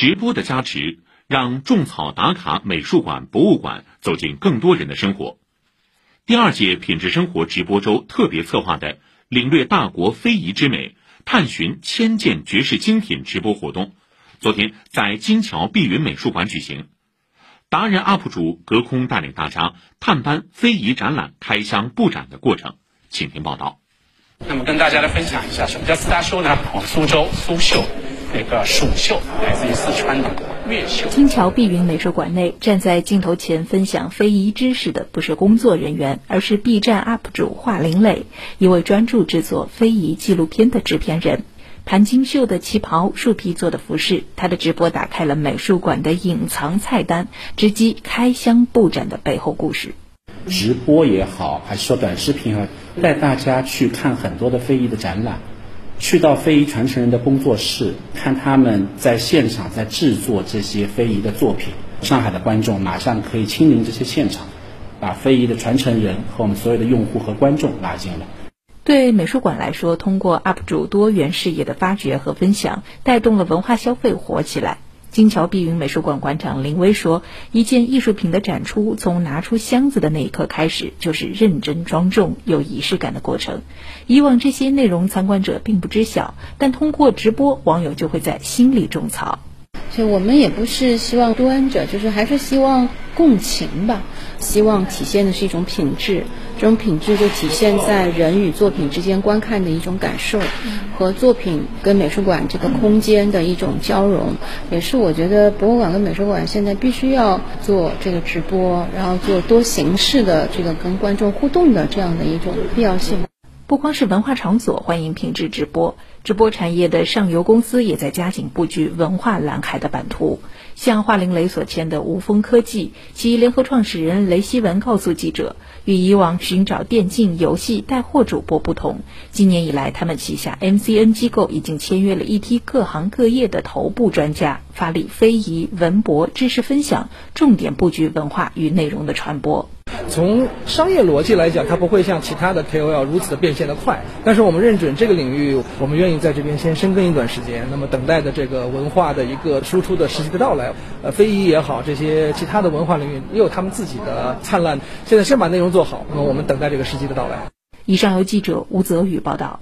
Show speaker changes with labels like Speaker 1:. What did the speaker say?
Speaker 1: 直播的加持，让种草打卡美术馆、博物馆走进更多人的生活。第二届品质生活直播周特别策划的“领略大国非遗之美，探寻千件绝世精品”直播活动，昨天在金桥碧云美术馆举行。达人 UP 主隔空带领大家探班非遗展览开箱布展的过程，请听报道。
Speaker 2: 那么跟大家来分享一下，什么叫四大秀呢？苏州苏绣，那个蜀绣，来自于四川的越绣。
Speaker 3: 金桥碧云美术馆内，站在镜头前分享非遗知识的不是工作人员，而是 B 站 UP 主华林磊，一位专注制作非遗纪录片的制片人。盘金绣的旗袍，树皮做的服饰，他的直播打开了美术馆的隐藏菜单，直击开箱布展的背后故事。
Speaker 4: 直播也好，还是说短视频啊，带大家去看很多的非遗的展览，去到非遗传承人的工作室，看他们在现场在制作这些非遗的作品。上海的观众马上可以亲临这些现场，把非遗的传承人和我们所有的用户和观众拉进来。
Speaker 3: 对美术馆来说，通过 UP 主多元视野的发掘和分享，带动了文化消费火起来。金桥碧云美术馆馆长林威说：“一件艺术品的展出，从拿出箱子的那一刻开始，就是认真庄重、有仪式感的过程。以往这些内容参观者并不知晓，但通过直播，网友就会在心里种草。
Speaker 5: 所以我们也不是希望端着，就是还是希望共情吧。”希望体现的是一种品质，这种品质就体现在人与作品之间观看的一种感受，和作品跟美术馆这个空间的一种交融，也是我觉得博物馆跟美术馆现在必须要做这个直播，然后做多形式的这个跟观众互动的这样的一种必要性。
Speaker 3: 不光是文化场所欢迎品质直播，直播产业的上游公司也在加紧布局文化蓝海的版图。像华凌雷所签的无风科技，其联合创始人雷希文告诉记者，与以往寻找电竞游戏带货主播不同，今年以来，他们旗下 MCN 机构已经签约了一批各行各业的头部专家，发力非遗、文博、知识分享，重点布局文化与内容的传播。
Speaker 6: 从商业逻辑来讲，它不会像其他的 KOL 如此的变现的快。但是我们认准这个领域，我们愿意在这边先深耕一段时间。那么等待的这个文化的一个输出的时机的到来，呃，非遗也好，这些其他的文化领域也有他们自己的灿烂。现在先把内容做好，那么我们等待这个时机的到来。
Speaker 3: 以上由记者吴泽宇报道。